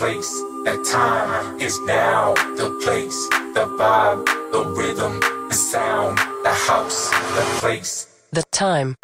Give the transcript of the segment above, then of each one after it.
place, the time. is now the place, the vibe, the rhythm, the sound, the house, the place. The time.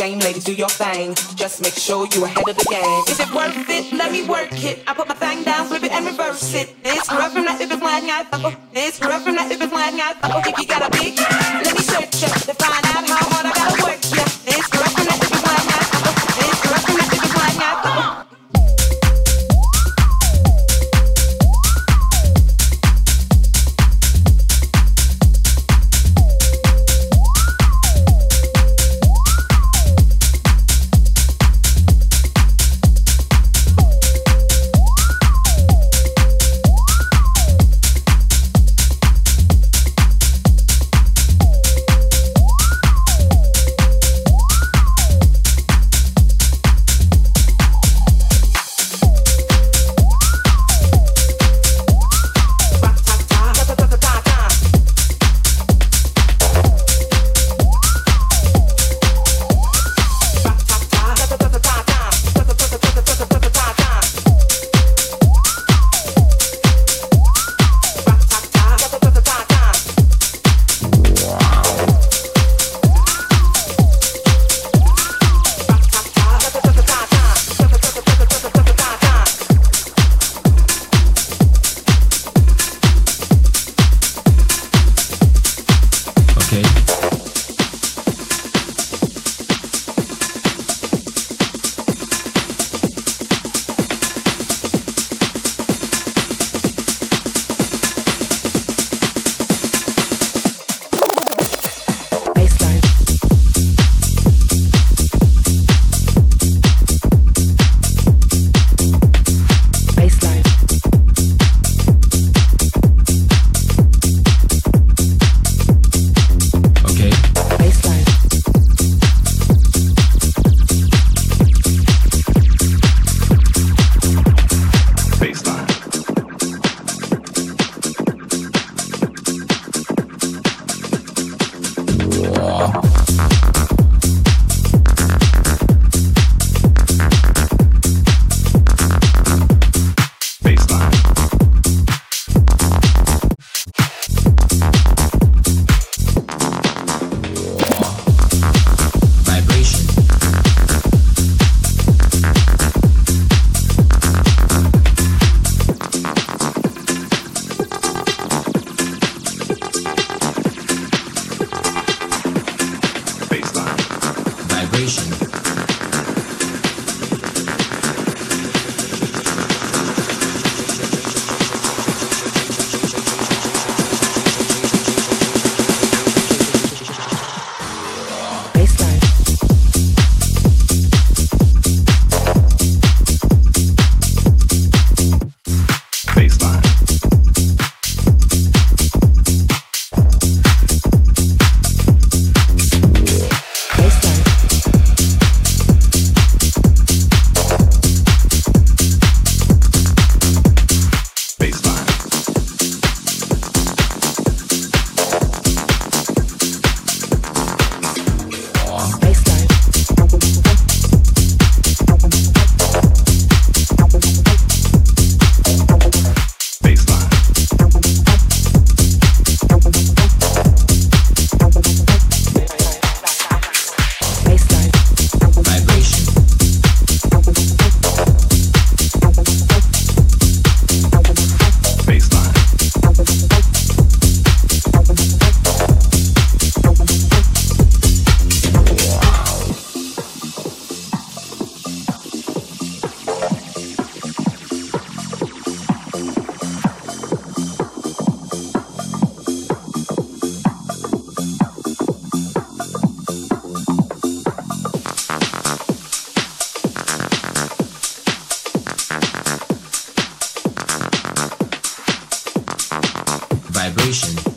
shame, ladies, do your thing. Just make sure you're ahead of the game. Is it worth it? Let me work it. I put my thing down, flip it and reverse it. It's rough from that if it's lying, I fuck. This rough from that if it's lying, I fuck. If you got a big. station.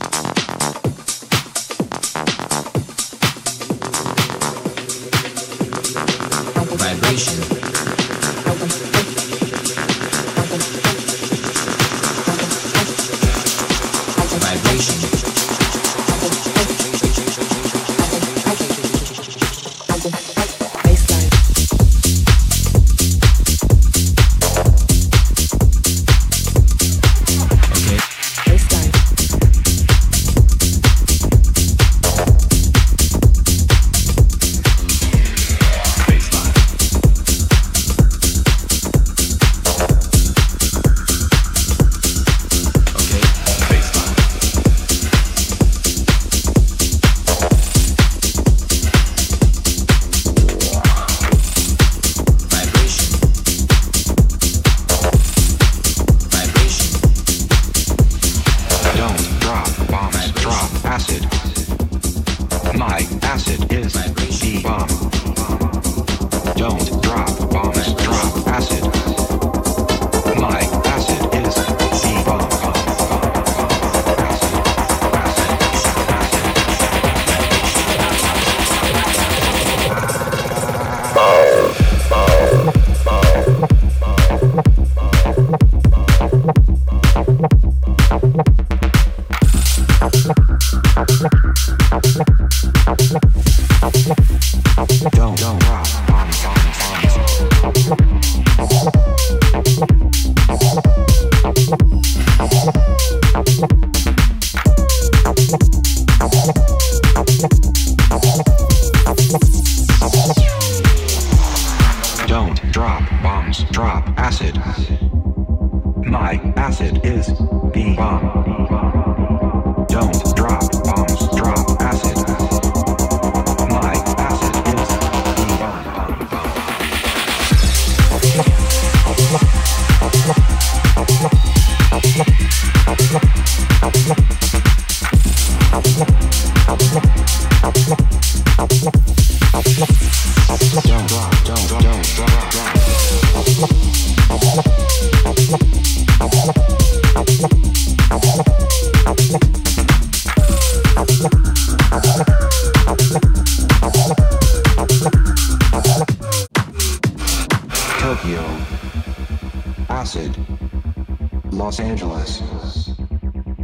Los Angeles.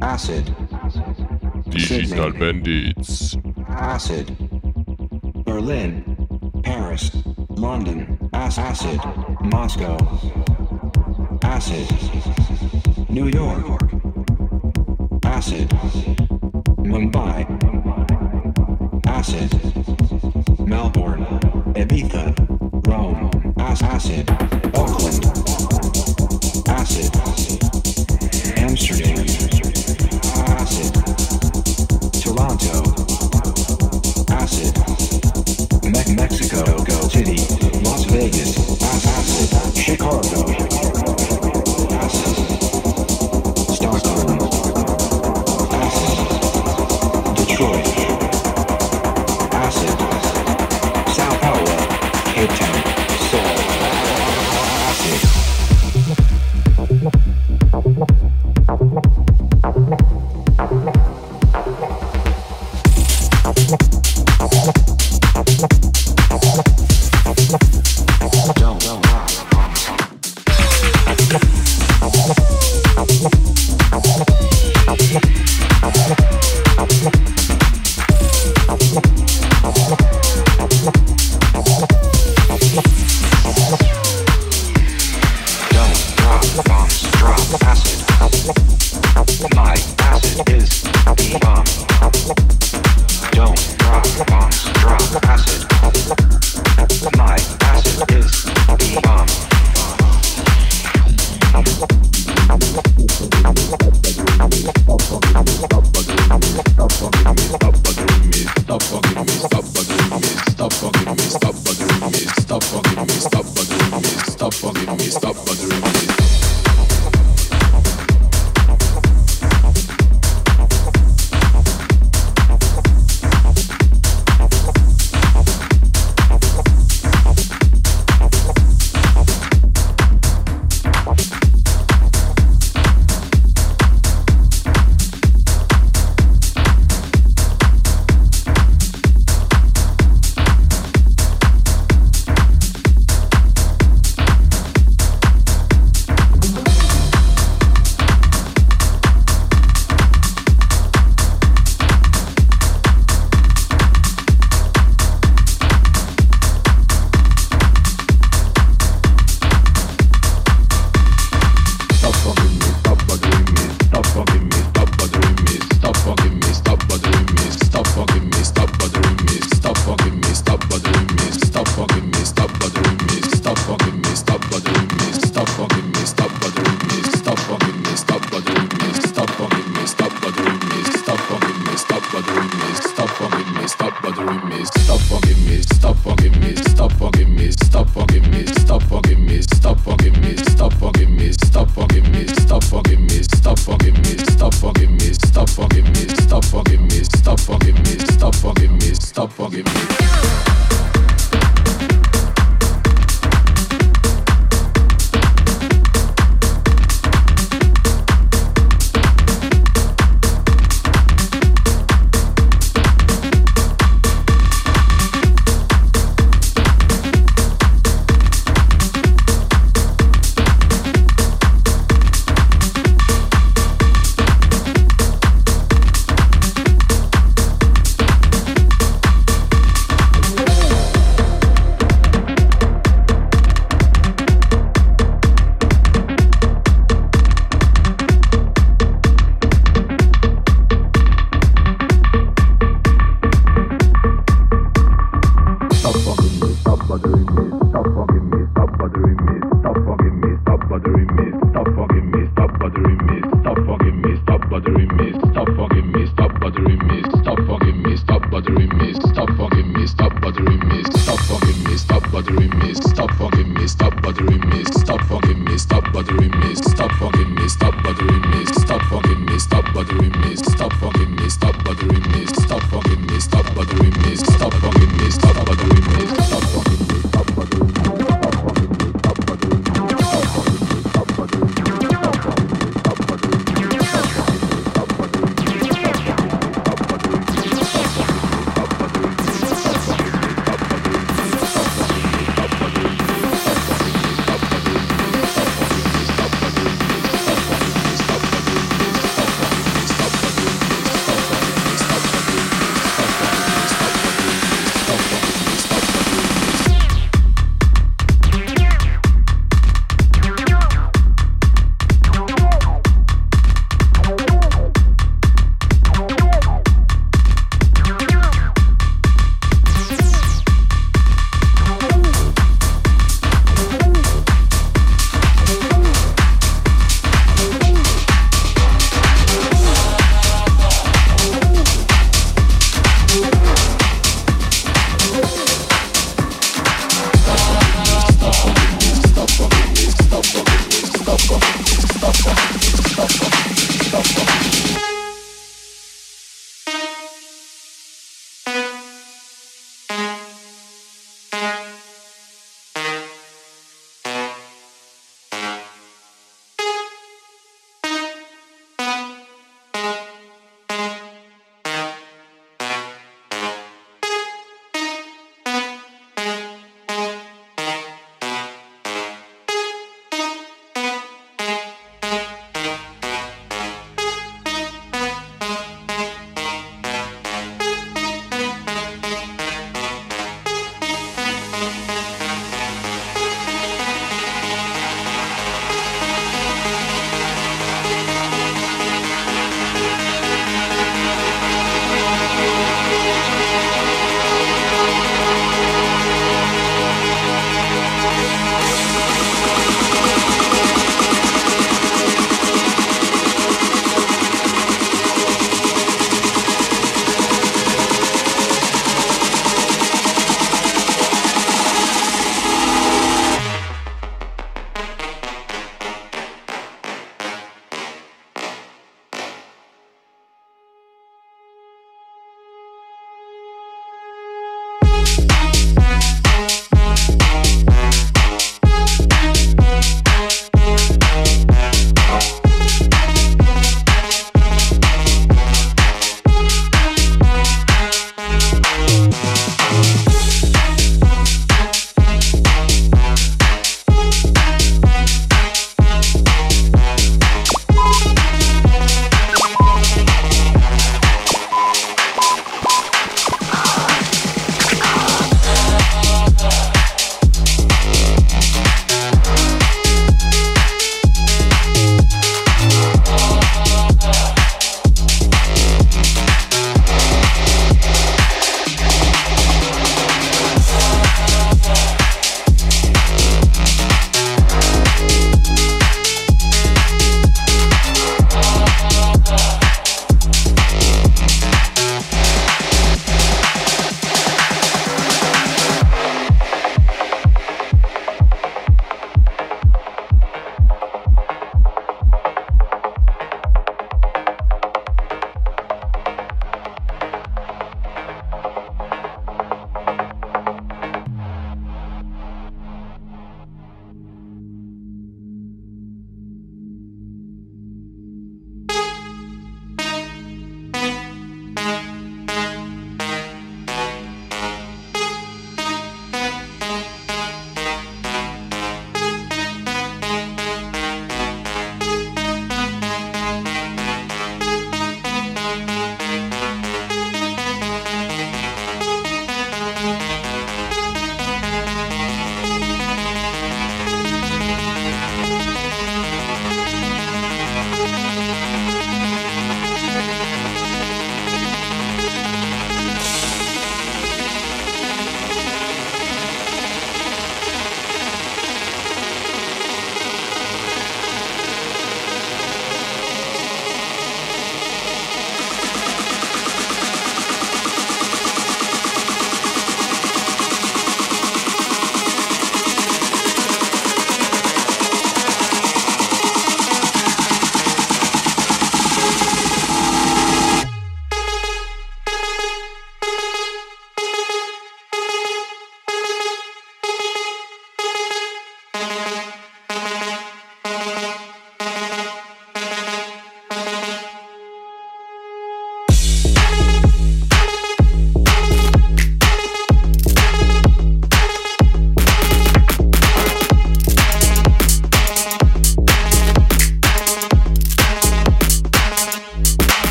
Acid. Digital Sydney. Bandits. Acid. Berlin. Paris. London. Acid. Moscow. Acid. New York. Acid. Mumbai. Acid. Melbourne. Ibiza. Rome. Acid. Auckland. Acid. Amsterdam, acid, Toronto, acid, Me- Mexico. City, Las Vegas, acid, Chicago.